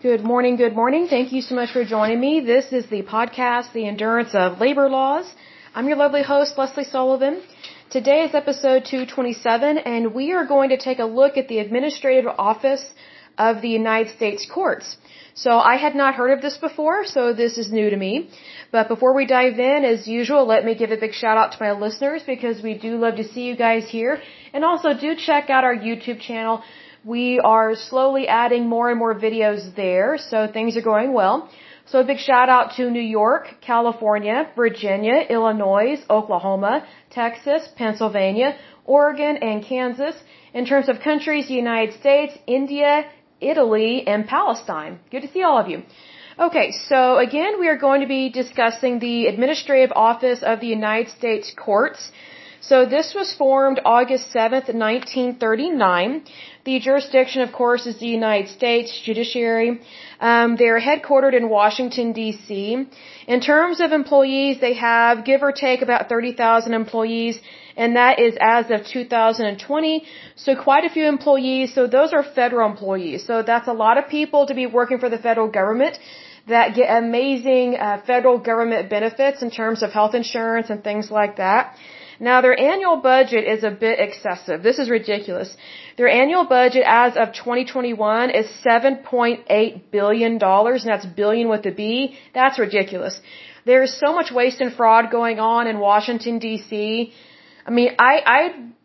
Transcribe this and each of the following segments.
Good morning, good morning. Thank you so much for joining me. This is the podcast, The Endurance of Labor Laws. I'm your lovely host, Lesley Sullivan. Today is episode 227, and we are going to take a look at the Administrative Office of the United States Courts. So I had not heard of this before, so this is new to me. But before we dive in, as usual, let me give a big shout out to my listeners because we do love to see you guys here. And also do check out our YouTube channel we are slowly adding more and more videos there, so things are going well. So a big shout out to New York, California, Virginia, Illinois, Oklahoma, Texas, Pennsylvania, Oregon, and Kansas. In terms of countries, the United States, India, Italy, and Palestine. Good to see all of you. Okay, so again, we are going to be discussing the Administrative Office of the United States Courts. So this was formed August 7th, 1939. The jurisdiction, of course, is the United States Judiciary. Um, they're headquartered in Washington, D.C. In terms of employees, they have, give or take, about 30,000 employees, and that is as of 2020. So quite a few employees. So those are federal employees. So that's a lot of people to be working for the federal government that get amazing uh, federal government benefits in terms of health insurance and things like that. Now their annual budget is a bit excessive. This is ridiculous. Their annual budget as of 2021 is 7.8 billion dollars, and that's billion with a B. That's ridiculous. There is so much waste and fraud going on in Washington D.C. I mean, I I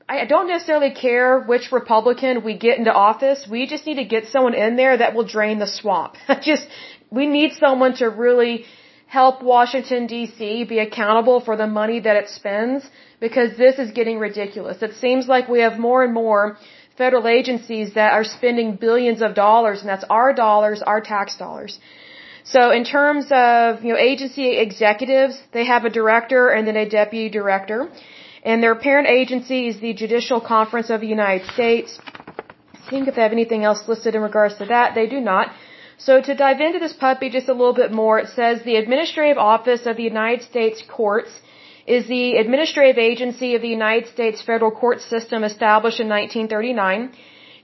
I don't necessarily care which Republican we get into office. We just need to get someone in there that will drain the swamp. just we need someone to really help Washington DC be accountable for the money that it spends because this is getting ridiculous. It seems like we have more and more federal agencies that are spending billions of dollars and that's our dollars, our tax dollars. So in terms of, you know, agency executives, they have a director and then a deputy director. And their parent agency is the Judicial Conference of the United States. Seeing if they have anything else listed in regards to that. They do not. So to dive into this puppy just a little bit more, it says the Administrative Office of the United States Courts is the administrative agency of the United States federal court system established in 1939,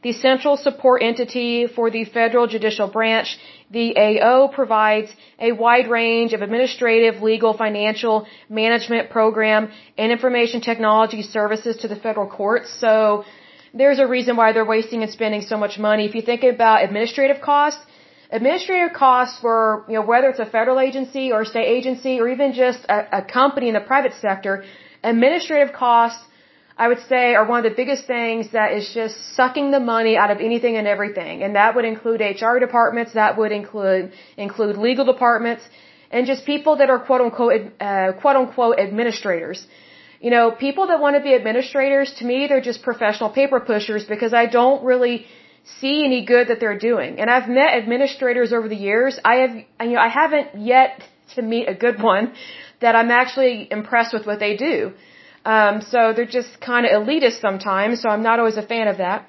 the central support entity for the federal judicial branch. The AO provides a wide range of administrative, legal, financial, management program, and information technology services to the federal courts. So there's a reason why they're wasting and spending so much money. If you think about administrative costs, Administrative costs for, you know, whether it's a federal agency or a state agency or even just a, a company in the private sector, administrative costs, I would say, are one of the biggest things that is just sucking the money out of anything and everything. And that would include HR departments, that would include, include legal departments, and just people that are quote unquote, uh, quote unquote administrators. You know, people that want to be administrators, to me, they're just professional paper pushers because I don't really see any good that they're doing. And I've met administrators over the years. I have, you know, I haven't yet to meet a good one that I'm actually impressed with what they do. Um, so they're just kind of elitist sometimes, so I'm not always a fan of that.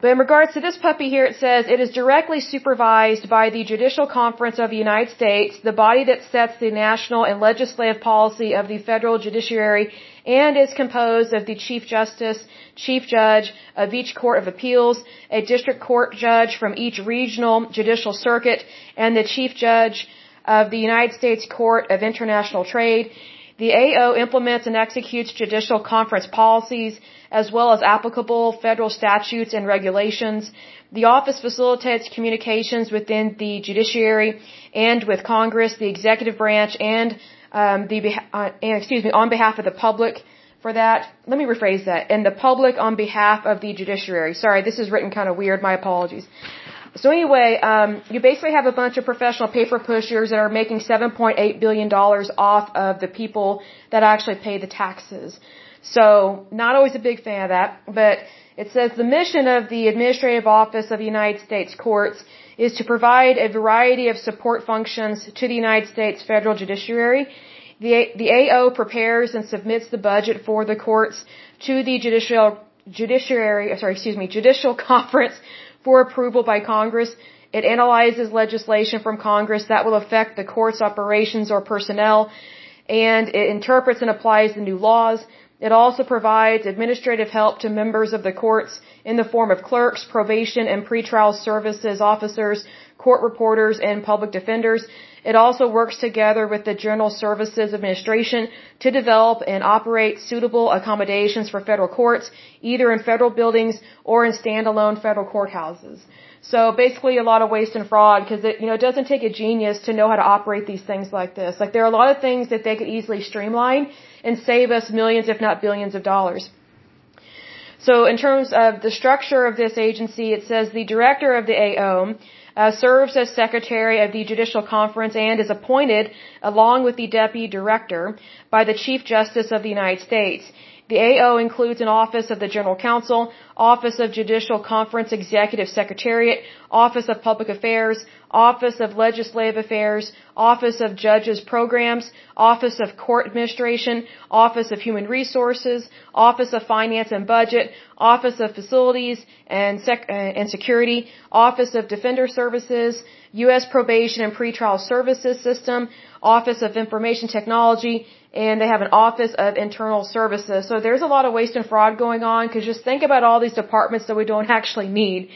But in regards to this puppy here, it says it is directly supervised by the Judicial Conference of the United States, the body that sets the national and legislative policy of the federal judiciary, and is composed of the Chief Justice, Chief Judge of each Court of Appeals, a district court judge from each regional judicial circuit, and the Chief Judge of the United States Court of International Trade. The AO implements and executes judicial conference policies as well as applicable federal statutes and regulations. The office facilitates communications within the judiciary and with Congress, the executive branch, and um, the uh, excuse me on behalf of the public. For that, let me rephrase that. And the public on behalf of the judiciary. Sorry, this is written kind of weird. My apologies. So anyway, um, you basically have a bunch of professional paper pushers that are making 7.8 billion dollars off of the people that actually pay the taxes. So not always a big fan of that, but it says the mission of the Administrative Office of the United States Courts is to provide a variety of support functions to the United States federal judiciary. The, the AO prepares and submits the budget for the courts to the judicial, judiciary, uh, sorry, excuse me, judicial conference for approval by Congress. It analyzes legislation from Congress that will affect the court's operations or personnel, and it interprets and applies the new laws. It also provides administrative help to members of the courts in the form of clerks, probation and pretrial services officers, court reporters, and public defenders. It also works together with the General Services Administration to develop and operate suitable accommodations for federal courts, either in federal buildings or in standalone federal courthouses. So basically a lot of waste and fraud because it, you know, it doesn't take a genius to know how to operate these things like this. Like there are a lot of things that they could easily streamline and save us millions, if not billions of dollars. So in terms of the structure of this agency, it says the director of the AO uh, serves as secretary of the Judicial Conference and is appointed along with the deputy director by the Chief Justice of the United States. The AO includes an Office of the General Counsel, Office of Judicial Conference Executive Secretariat, Office of Public Affairs, Office of Legislative Affairs, Office of Judges Programs, Office of Court Administration, Office of Human Resources, Office of Finance and Budget, Office of Facilities and, Sec- uh, and Security, Office of Defender Services, U.S. Probation and Pretrial Services System, Office of Information Technology, and they have an Office of Internal Services. So there's a lot of waste and fraud going on because just think about all these departments that we don't actually need.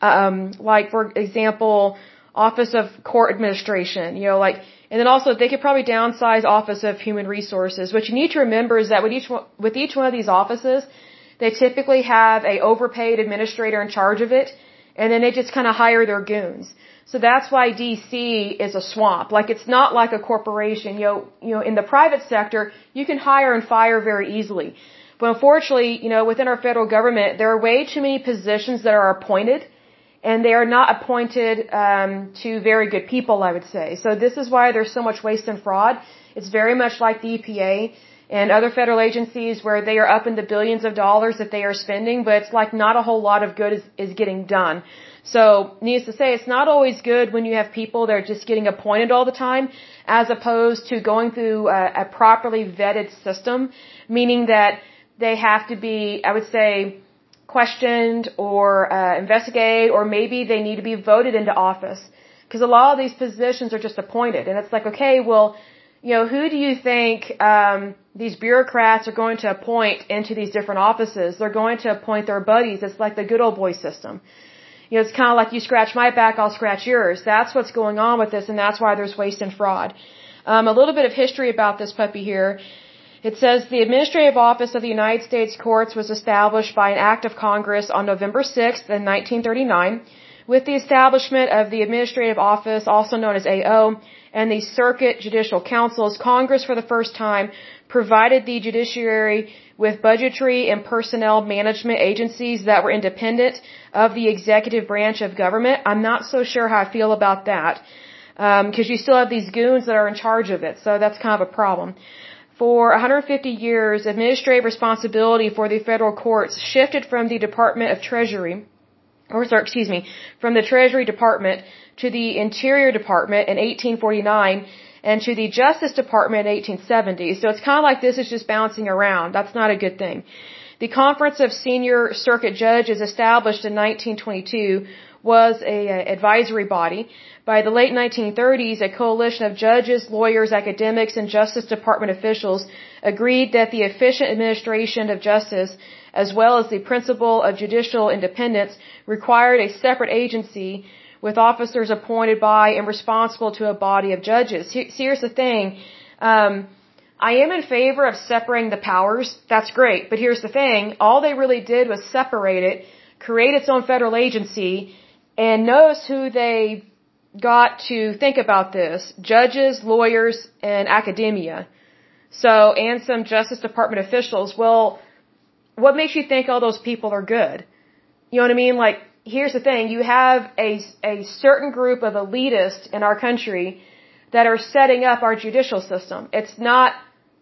Um, like, for example, Office of Court Administration, you know, like, and then also they could probably downsize Office of Human Resources. What you need to remember is that with each one, with each one of these offices, they typically have a overpaid administrator in charge of it, and then they just kind of hire their goons. So that's why DC is a swamp. Like it's not like a corporation. You know, you know, in the private sector, you can hire and fire very easily. But unfortunately, you know, within our federal government, there are way too many positions that are appointed, and they are not appointed um, to very good people. I would say. So this is why there's so much waste and fraud. It's very much like the EPA and other federal agencies where they are up in the billions of dollars that they are spending, but it's like not a whole lot of good is, is getting done. So, needless to say, it's not always good when you have people that are just getting appointed all the time, as opposed to going through a, a properly vetted system, meaning that they have to be, I would say, questioned or uh, investigated, or maybe they need to be voted into office. Because a lot of these positions are just appointed, and it's like, okay, well, you know, who do you think um, these bureaucrats are going to appoint into these different offices? They're going to appoint their buddies. It's like the good old boy system. You know, it's kind of like you scratch my back, I'll scratch yours. That's what's going on with this, and that's why there's waste and fraud. Um, a little bit of history about this puppy here. It says the Administrative Office of the United States Courts was established by an act of Congress on November 6th in 1939. With the establishment of the Administrative Office, also known as AO, and the Circuit Judicial Councils, Congress for the first time provided the judiciary with budgetary and personnel management agencies that were independent of the executive branch of government. I'm not so sure how I feel about that because um, you still have these goons that are in charge of it, so that's kind of a problem. For 150 years, administrative responsibility for the federal courts shifted from the Department of Treasury, or sorry, excuse me, from the Treasury Department to the Interior Department in 1849 and to the Justice Department in 1870. So it's kind of like this is just bouncing around. That's not a good thing. The Conference of Senior Circuit Judges established in 1922 was a, advisory body. By the late 1930s, a coalition of judges, lawyers, academics, and Justice Department officials agreed that the efficient administration of justice, as well as the principle of judicial independence, required a separate agency with officers appointed by and responsible to a body of judges. Here's the thing. Um, I am in favor of separating the powers. That's great. But here's the thing. All they really did was separate it, create its own federal agency, and notice who they got to think about this. Judges, lawyers, and academia. So, and some Justice Department officials. Well, what makes you think all those people are good? You know what I mean? Like, here's the thing you have a, a certain group of elitists in our country that are setting up our judicial system. It's not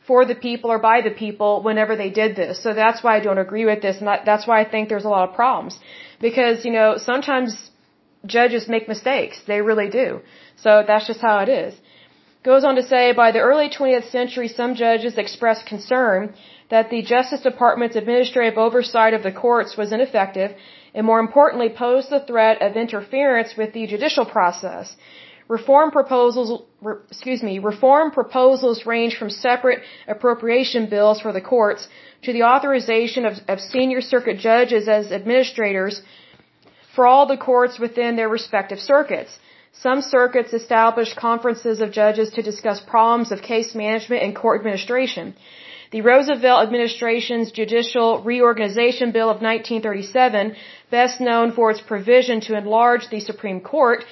for the people or by the people whenever they did this. So that's why I don't agree with this, and that, that's why I think there's a lot of problems. Because, you know, sometimes judges make mistakes. They really do. So that's just how it is. Goes on to say, by the early 20th century, some judges expressed concern that the Justice Department's administrative oversight of the courts was ineffective and more importantly posed the threat of interference with the judicial process. Reform proposals, re, excuse me, reform proposals range from separate appropriation bills for the courts to the authorization of, of senior circuit judges as administrators for all the courts within their respective circuits. some circuits established conferences of judges to discuss problems of case management and court administration. The Roosevelt administration's Judicial Reorganization Bill of 1937, best known for its provision to enlarge the Supreme Court,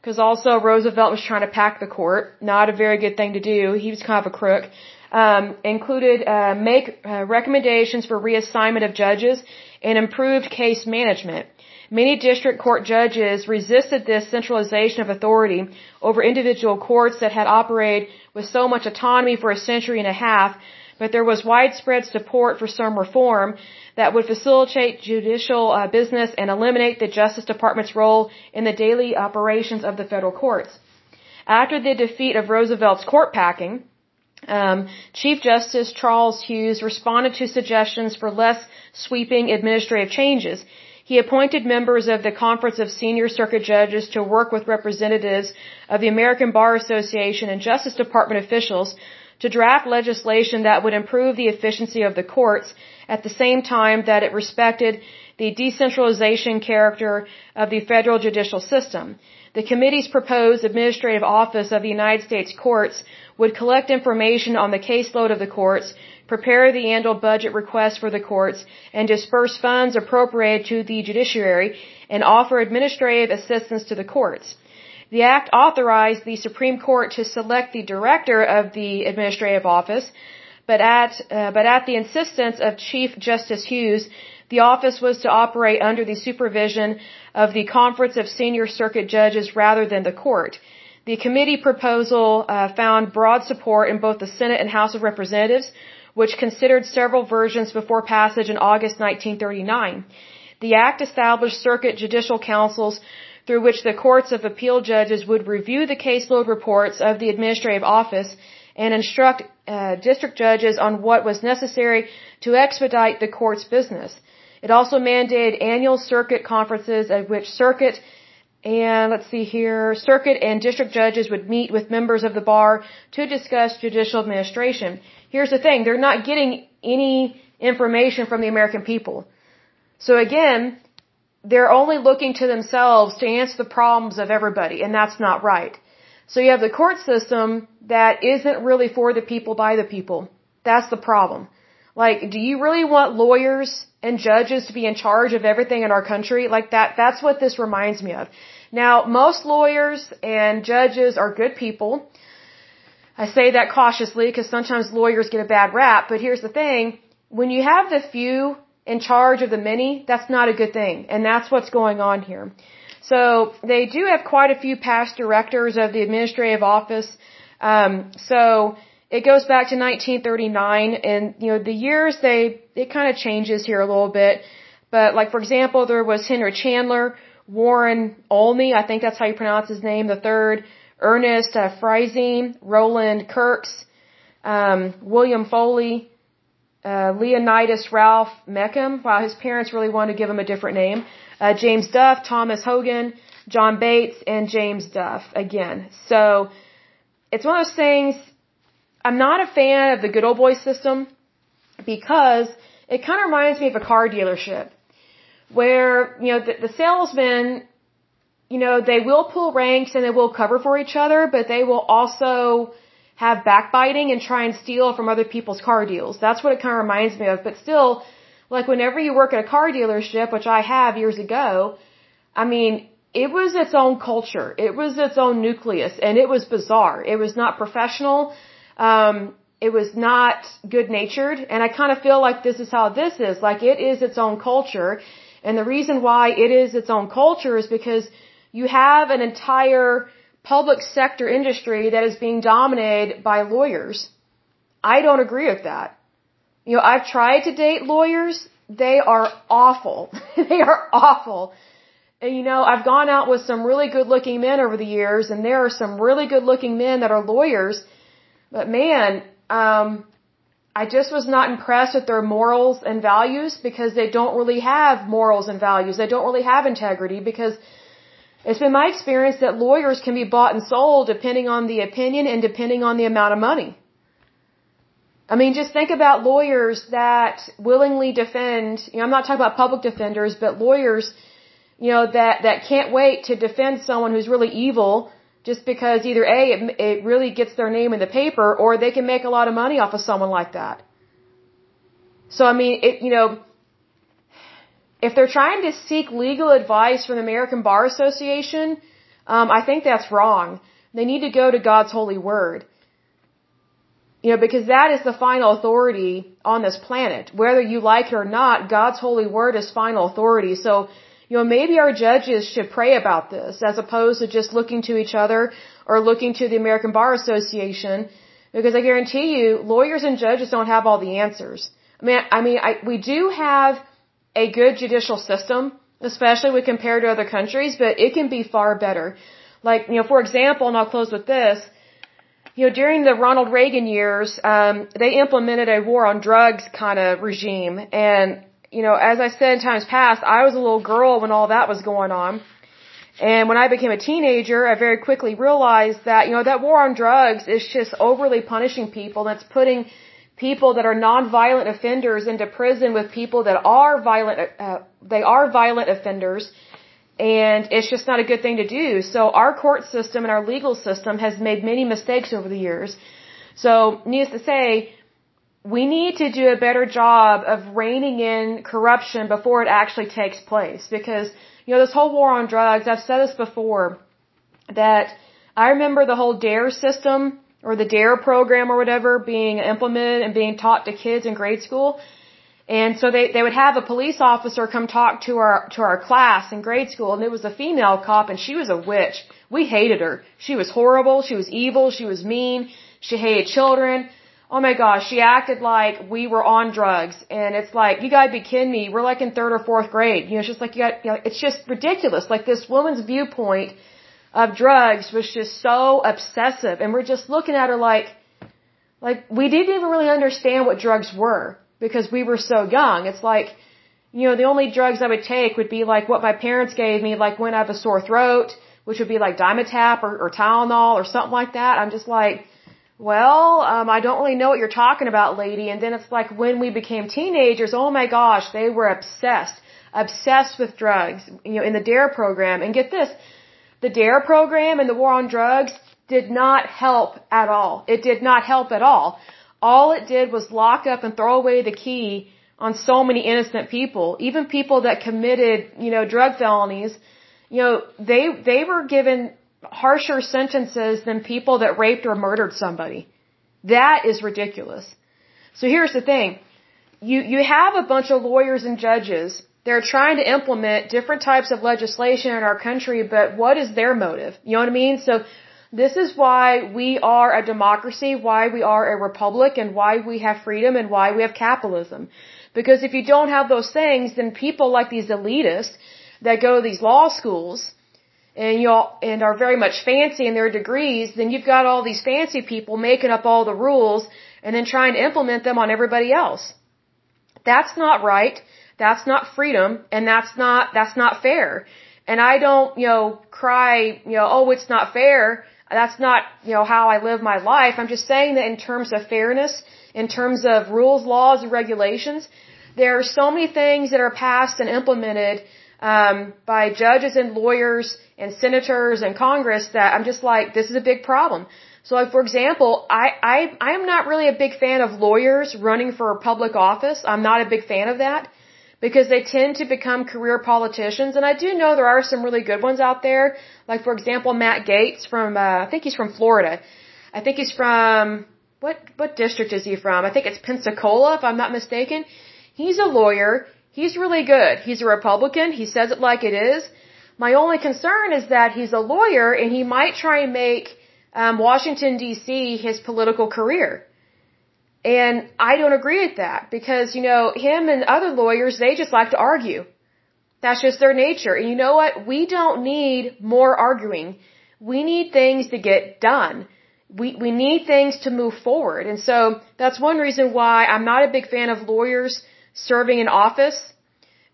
because also Roosevelt was trying to pack the court, not a very good thing to do. He was kind of a crook. Um, included uh, make uh, recommendations for reassignment of judges and improved case management. Many district court judges resisted this centralization of authority over individual courts that had operated with so much autonomy for a century and a half but there was widespread support for some reform that would facilitate judicial uh, business and eliminate the Justice Department's role in the daily operations of the federal courts. After the defeat of Roosevelt's court packing, um, Chief Justice Charles Hughes responded to suggestions for less sweeping administrative changes. He appointed members of the Conference of Senior Circuit Judges to work with representatives of the American Bar Association and Justice Department officials to draft legislation that would improve the efficiency of the courts at the same time that it respected the decentralization character of the federal judicial system. The committee's proposed administrative office of the United States courts would collect information on the caseload of the courts, prepare the annual budget requests for the courts, and disperse funds appropriated to the judiciary and offer administrative assistance to the courts. The act authorized the Supreme Court to select the director of the administrative office, but at uh, but at the insistence of Chief Justice Hughes, the office was to operate under the supervision of the Conference of Senior Circuit Judges rather than the court. The committee proposal uh, found broad support in both the Senate and House of Representatives, which considered several versions before passage in August 1939. The act established circuit judicial councils through which the courts of appeal judges would review the caseload reports of the administrative office and instruct uh, district judges on what was necessary to expedite the court's business. It also mandated annual circuit conferences at which circuit and let's see here, circuit and district judges would meet with members of the bar to discuss judicial administration. Here's the thing, they're not getting any information from the American people. So again, they're only looking to themselves to answer the problems of everybody, and that's not right. So you have the court system that isn't really for the people by the people. That's the problem. Like, do you really want lawyers and judges to be in charge of everything in our country? Like that, that's what this reminds me of. Now, most lawyers and judges are good people. I say that cautiously because sometimes lawyers get a bad rap, but here's the thing. When you have the few in charge of the many, that's not a good thing. And that's what's going on here. So they do have quite a few past directors of the administrative office. Um, so it goes back to 1939 and, you know, the years they, it kind of changes here a little bit. But like, for example, there was Henry Chandler, Warren Olney, I think that's how you pronounce his name, the third, Ernest uh, Friesen, Rowland Kirks, um, William Foley, uh, Leonidas Ralph Mecham. Wow, his parents really wanted to give him a different name. Uh, James Duff, Thomas Hogan, John Bates, and James Duff again. So it's one of those things. I'm not a fan of the good old boy system because it kind of reminds me of a car dealership where you know the, the salesman, you know, they will pull ranks and they will cover for each other, but they will also have backbiting and try and steal from other people's car deals. That's what it kind of reminds me of. But still, like whenever you work at a car dealership, which I have years ago, I mean, it was its own culture. It was its own nucleus and it was bizarre. It was not professional. Um, it was not good natured. And I kind of feel like this is how this is. Like it is its own culture. And the reason why it is its own culture is because you have an entire public sector industry that is being dominated by lawyers. I don't agree with that. You know, I've tried to date lawyers. They are awful. they are awful. And you know, I've gone out with some really good looking men over the years and there are some really good looking men that are lawyers. But man, um, I just was not impressed with their morals and values because they don't really have morals and values. They don't really have integrity because it's been my experience that lawyers can be bought and sold depending on the opinion and depending on the amount of money. I mean, just think about lawyers that willingly defend, you know, I'm not talking about public defenders, but lawyers you know, that, that can't wait to defend someone who's really evil just because either A, it, it really gets their name in the paper or they can make a lot of money off of someone like that. So, I mean, it, you know, if they're trying to seek legal advice from the American Bar Association, um, I think that's wrong. They need to go to God's holy word. You know, because that is the final authority on this planet. Whether you like it or not, God's holy word is final authority. So, you know, maybe our judges should pray about this as opposed to just looking to each other or looking to the American Bar Association. Because I guarantee you, lawyers and judges don't have all the answers. I mean, I mean, I, we do have a good judicial system, especially when compared to other countries, but it can be far better. Like, you know, for example, and I'll close with this, you know, during the Ronald Reagan years, um, they implemented a war on drugs kind of regime. And, you know, as I said in times past, I was a little girl when all that was going on. And when I became a teenager, I very quickly realized that, you know, that war on drugs is just overly punishing people. That's putting people that are non-violent offenders into prison with people that are violent, uh, they are violent offenders and it's just not a good thing to do. So our court system and our legal system has made many mistakes over the years. So needless to say, we need to do a better job of reining in corruption before it actually takes place. Because, you know, this whole war on drugs, I've said this before, that I remember the whole DARE system or the DARE program or whatever being implemented and being taught to kids in grade school. And so they, they would have a police officer come talk to our, to our class in grade school and it was a female cop and she was a witch. We hated her. She was horrible. She was evil. She was mean. She hated children. Oh my gosh, she acted like we were on drugs. And it's like, you gotta be kidding me. We're like in third or fourth grade. You know, it's just like you got, you know, it's just ridiculous. Like this woman's viewpoint of drugs was just so obsessive. And we're just looking at her like, like we didn't even really understand what drugs were because we were so young. It's like, you know, the only drugs I would take would be like what my parents gave me, like when I have a sore throat, which would be like Dimetapp or, or Tylenol or something like that. I'm just like, well, um, I don't really know what you're talking about, lady. And then it's like when we became teenagers, oh my gosh, they were obsessed, obsessed with drugs, you know, in the DARE program. And get this, the DARE program and the war on drugs did not help at all. It did not help at all all it did was lock up and throw away the key on so many innocent people, even people that committed, you know, drug felonies. You know, they they were given harsher sentences than people that raped or murdered somebody. That is ridiculous. So here's the thing. You you have a bunch of lawyers and judges. They're trying to implement different types of legislation in our country, but what is their motive? You know what I mean? So this is why we are a democracy, why we are a republic, and why we have freedom and why we have capitalism. Because if you don't have those things, then people like these elitists that go to these law schools and you all, and are very much fancy in their degrees, then you've got all these fancy people making up all the rules and then trying to implement them on everybody else. That's not right. That's not freedom and that's not that's not fair. And I don't, you know, cry, you know, oh, it's not fair that's not, you know, how I live my life. I'm just saying that in terms of fairness, in terms of rules, laws, and regulations, there are so many things that are passed and implemented um, by judges and lawyers and senators and Congress that I'm just like, this is a big problem. So, like for example, I I I am not really a big fan of lawyers running for public office. I'm not a big fan of that because they tend to become career politicians. And I do know there are some really good ones out there. Like, for example, Matt Gaetz from, uh, I think he's from Florida. I think he's from, what, what district is he from? I think it's Pensacola, if I'm not mistaken. He's a lawyer. He's really good. He's a Republican. He says it like it is. My only concern is that he's a lawyer and he might try and make um, Washington, D.C. his political career. And I don't agree with that because, you know, him and other lawyers, they just like to argue. That's just their nature. And you know what? We don't need more arguing. We need things to get done. We, we need things to move forward. And so that's one reason why I'm not a big fan of lawyers serving in office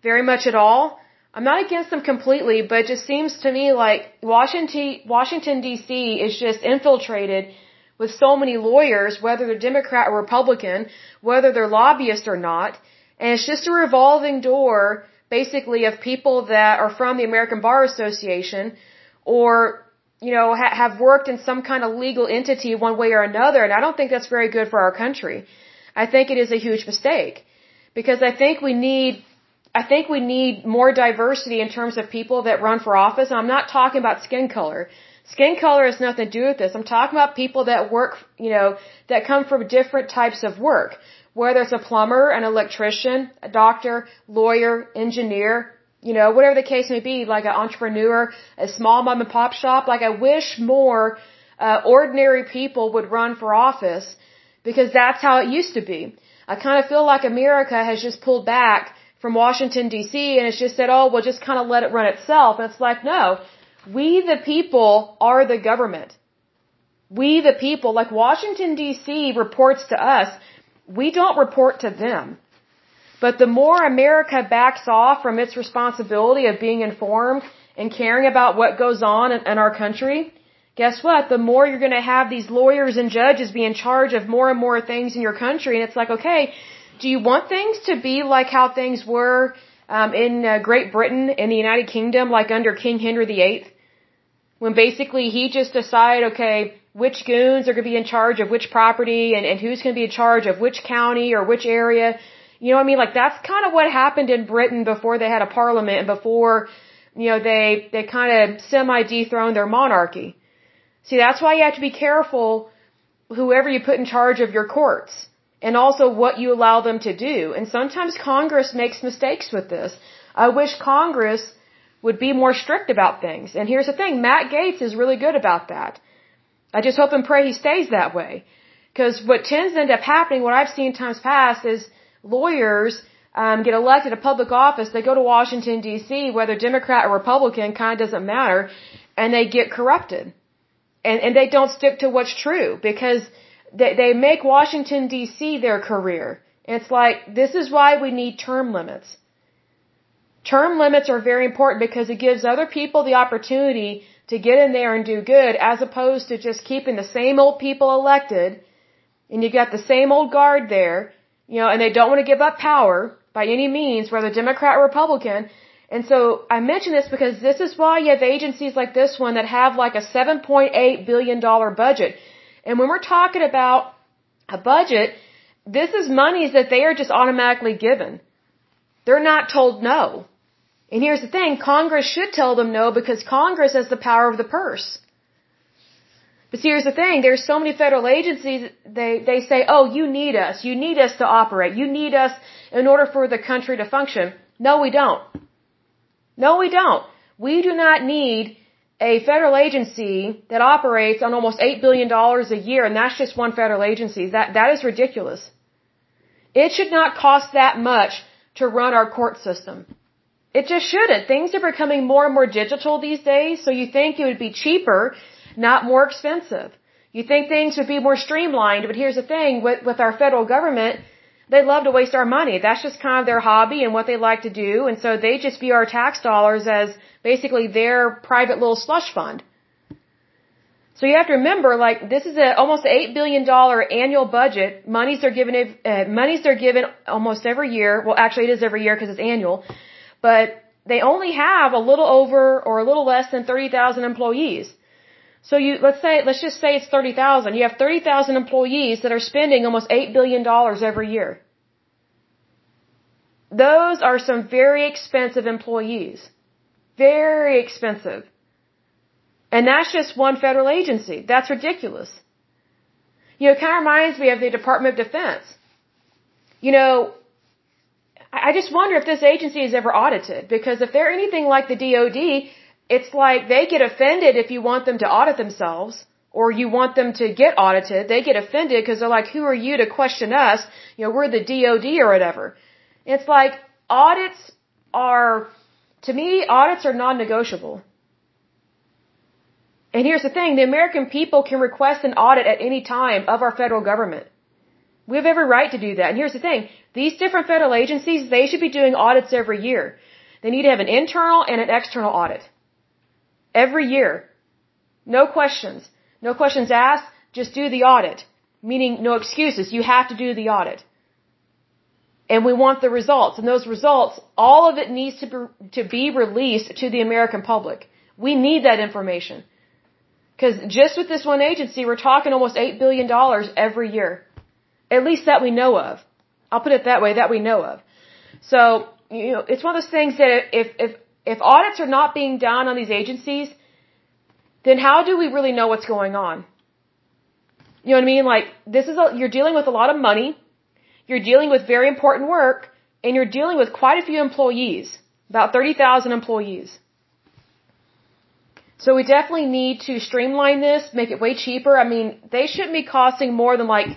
very much at all. I'm not against them completely, but it just seems to me like Washington, Washington DC is just infiltrated with so many lawyers, whether they're Democrat or Republican, whether they're lobbyists or not. And it's just a revolving door basically of people that are from the American Bar Association or you know ha- have worked in some kind of legal entity one way or another and I don't think that's very good for our country. I think it is a huge mistake because I think we need I think we need more diversity in terms of people that run for office. And I'm not talking about skin color. Skin color has nothing to do with this. I'm talking about people that work, you know, that come from different types of work whether it's a plumber, an electrician, a doctor, lawyer, engineer, you know, whatever the case may be, like an entrepreneur, a small mom and pop shop. Like I wish more uh, ordinary people would run for office because that's how it used to be. I kind of feel like America has just pulled back from Washington D.C. and it's just said, oh, we'll just kind of let it run itself. And it's like, no, we the people are the government. We the people, like Washington D.C. reports to us we don't report to them. But the more America backs off from its responsibility of being informed and caring about what goes on in, in our country, guess what? The more you're going to have these lawyers and judges be in charge of more and more things in your country. And it's like, okay, do you want things to be like how things were um, in uh, Great Britain, in the United Kingdom, like under King Henry VIII? When basically he just decided, okay, which goons are going to be in charge of which property and, and who's going to be in charge of which county or which area. You know what I mean? Like that's kind of what happened in Britain before they had a parliament and before, you know, they, they kind of semi-dethroned their monarchy. See, that's why you have to be careful whoever you put in charge of your courts and also what you allow them to do. And sometimes Congress makes mistakes with this. I wish Congress would be more strict about things. And here's the thing, Matt Gaetz is really good about that. I just hope and pray he stays that way. Because what tends to end up happening, what I've seen times past, is lawyers um, get elected to public office, they go to Washington, D.C., whether Democrat or Republican, kind of doesn't matter, and they get corrupted. And, and they don't stick to what's true because they, they make Washington, D.C. their career. It's like, this is why we need term limits. Term limits are very important because it gives other people the opportunity to get in there and do good as opposed to just keeping the same old people elected and you got the same old guard there, you know, and they don't want to give up power by any means, whether Democrat or Republican. And so I mention this because this is why you have agencies like this one that have like a $7.8 billion budget. And when we're talking about a budget, this is monies that they are just automatically given. They're not told no. And here's the thing, Congress should tell them no because Congress has the power of the purse. But see, here's the thing, there's so many federal agencies, they, they say, oh, you need us, you need us to operate, you need us in order for the country to function. No, we don't. No, we don't. We do not need a federal agency that operates on almost $8 billion a year, and that's just one federal agency. That, that is ridiculous. It should not cost that much to run our court system. It just shouldn't. Things are becoming more and more digital these days, so you think it would be cheaper, not more expensive. You think things would be more streamlined, but here's the thing, with, with our federal government, they love to waste our money. That's just kind of their hobby and what they like to do, and so they just view our tax dollars as basically their private little slush fund. So you have to remember, like this is a almost eight billion dollar annual budget. Monies are given, uh, monies are given almost every year. Well, actually, it is every year because it's annual but they only have a little over or a little less than 30,000 employees. So you, let's say, let's just say it's 30,000. You have 30,000 employees that are spending almost $8 billion every year. Those are some very expensive employees. Very expensive. And that's just one federal agency. That's ridiculous. You know, it kind of reminds me of the Department of Defense. You know, I just wonder if this agency is ever audited because if they're anything like the DOD, it's like they get offended if you want them to audit themselves or you want them to get audited. They get offended because they're like, who are you to question us? You know, we're the DOD or whatever. It's like audits are, to me, audits are non-negotiable. And here's the thing, the American people can request an audit at any time of our federal government. We have every right to do that. And here's the thing, these different federal agencies, they should be doing audits every year. They need to have an internal and an external audit. Every year. No questions. No questions asked, just do the audit. Meaning no excuses. You have to do the audit. and we want the results. And those results, all of it needs to be, to be released to the American public. We need that information. Because just with this one agency, we're talking almost $8 billion every year. At least that we know of. I'll put it that way, that we know of. So, you know, it's one of those things that if, if, if audits are not being done on these agencies, then how do we really know what's going on? You know what I mean? Like, this is a, you're dealing with a lot of money, you're dealing with very important work, and you're dealing with quite a few employees, about 30,000 employees. So we definitely need to streamline this, make it way cheaper. I mean, they shouldn't be costing more than like,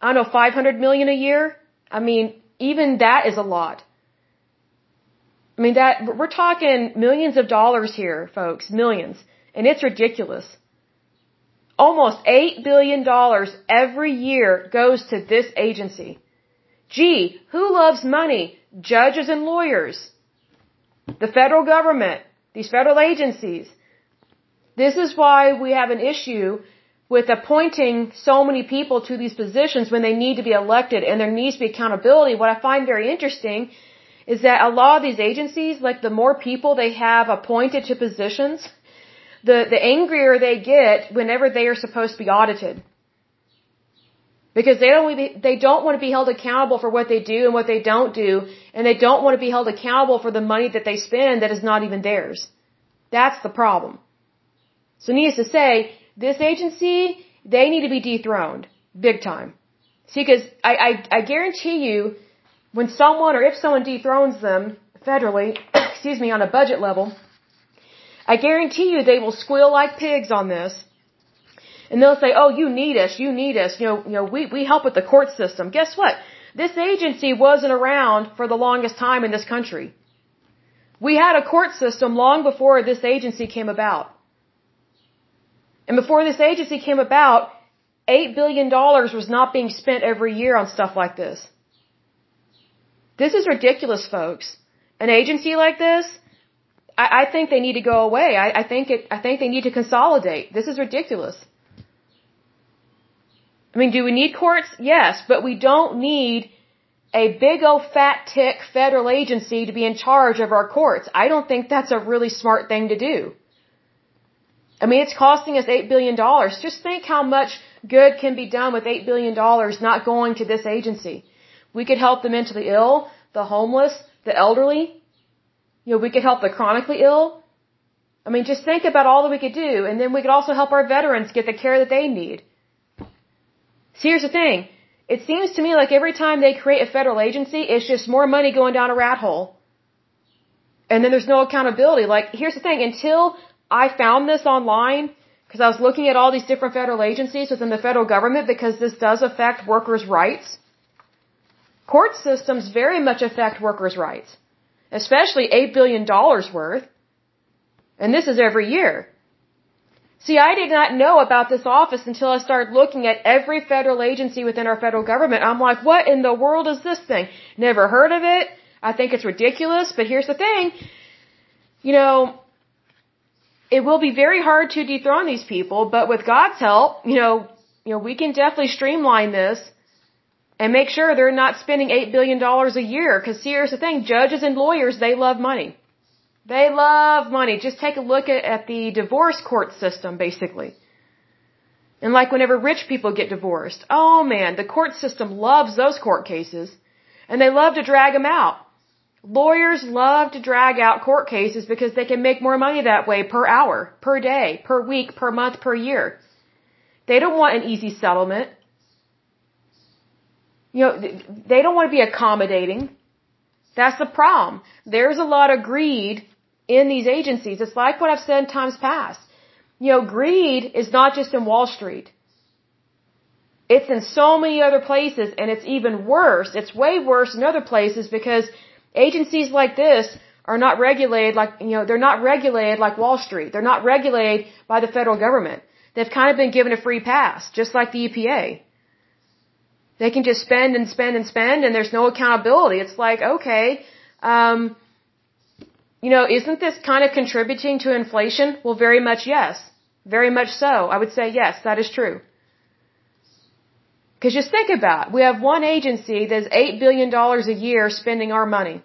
I don't know, 500 million a year. I mean, even that is a lot. I mean, that, we're talking millions of dollars here, folks, millions. And it's ridiculous. Almost $8 billion every year goes to this agency. Gee, who loves money? Judges and lawyers. The federal government. These federal agencies. This is why we have an issue with appointing so many people to these positions when they need to be elected and there needs to be accountability. What I find very interesting is that a lot of these agencies, like the more people they have appointed to positions, the, the angrier they get whenever they are supposed to be audited. Because they don't, be, they don't want to be held accountable for what they do and what they don't do, and they don't want to be held accountable for the money that they spend that is not even theirs. That's the problem. So needless to say, this agency, they need to be dethroned. Big time. See, because I, I, I guarantee you, when someone or if someone dethrones them federally, excuse me, on a budget level, I guarantee you they will squeal like pigs on this. And they'll say, oh, you need us, you need us, you know, you know, we, we help with the court system. Guess what? This agency wasn't around for the longest time in this country. We had a court system long before this agency came about. And before this agency came about, $8 billion was not being spent every year on stuff like this. This is ridiculous, folks. An agency like this, I, I think they need to go away. I, I think it. I think they need to consolidate. This is ridiculous. I mean, do we need courts? Yes, but we don't need a big old fat tick federal agency to be in charge of our courts. I don't think that's a really smart thing to do. I mean, it's costing us $8 billion. Just think how much good can be done with $8 billion not going to this agency. We could help the mentally ill, the homeless, the elderly. You know, we could help the chronically ill. I mean, just think about all that we could do, and then we could also help our veterans get the care that they need. See, here's the thing. It seems to me like every time they create a federal agency, it's just more money going down a rat hole. And then there's no accountability. Like, here's the thing. Until I found this online, because I was looking at all these different federal agencies within the federal government, because this does affect workers' rights. Court systems very much affect workers' rights especially $8 billion worth. And this is every year. See, I did not know about this office until I started looking at every federal agency within our federal government. I'm like, what in the world is this thing? Never heard of it. I think it's ridiculous, but here's the thing. You know, it will be very hard to dethrone these people, but with God's help, you know, you know, we can definitely streamline this and make sure they're not spending $8 billion a year. Because here's the thing, judges and lawyers, they love money. They love money. Just take a look at, at the divorce court system, basically. And like whenever rich people get divorced, oh man, the court system loves those court cases. And they love to drag them out. Lawyers love to drag out court cases because they can make more money that way per hour, per day, per week, per month, per year. They don't want an easy settlement. You know, they don't want to be accommodating. That's the problem. There's a lot of greed in these agencies. It's like what I've said in times past. You know, greed is not just in Wall Street. It's in so many other places and it's even worse. It's way worse in other places because agencies like this are not regulated like, you know, they're not regulated like Wall Street. They're not regulated by the federal government. They've kind of been given a free pass, just like the EPA. They can just spend and spend and spend and there's no accountability. It's like, okay, um, you know, isn't this kind of contributing to inflation? Well, very much yes. Very much so. I would say yes, that is true. Because just think about it. We have one agency that's $8 billion a year spending our money.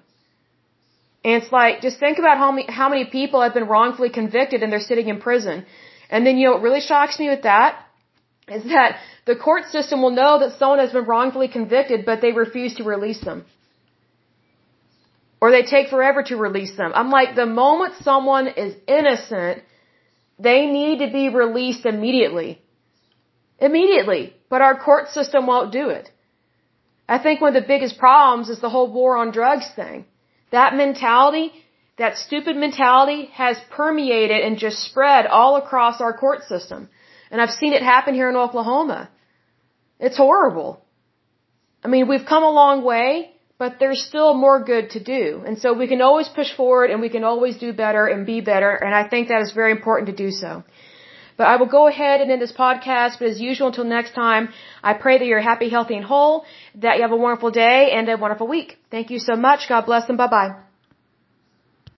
And it's like, just think about how many, how many people have been wrongfully convicted and they're sitting in prison. And then, you know, what really shocks me with that is that the court system will know that someone has been wrongfully convicted, but they refuse to release them. Or they take forever to release them. I'm like, the moment someone is innocent, they need to be released immediately. Immediately. But our court system won't do it. I think one of the biggest problems is the whole war on drugs thing. That mentality, that stupid mentality has permeated and just spread all across our court system. And I've seen it happen here in Oklahoma. It's horrible. I mean, we've come a long way, but there's still more good to do. And so we can always push forward and we can always do better and be better. And I think that is very important to do so. But I will go ahead and end this podcast. But as usual, until next time, I pray that you're happy, healthy, and whole, that you have a wonderful day and a wonderful week. Thank you so much. God bless and bye bye.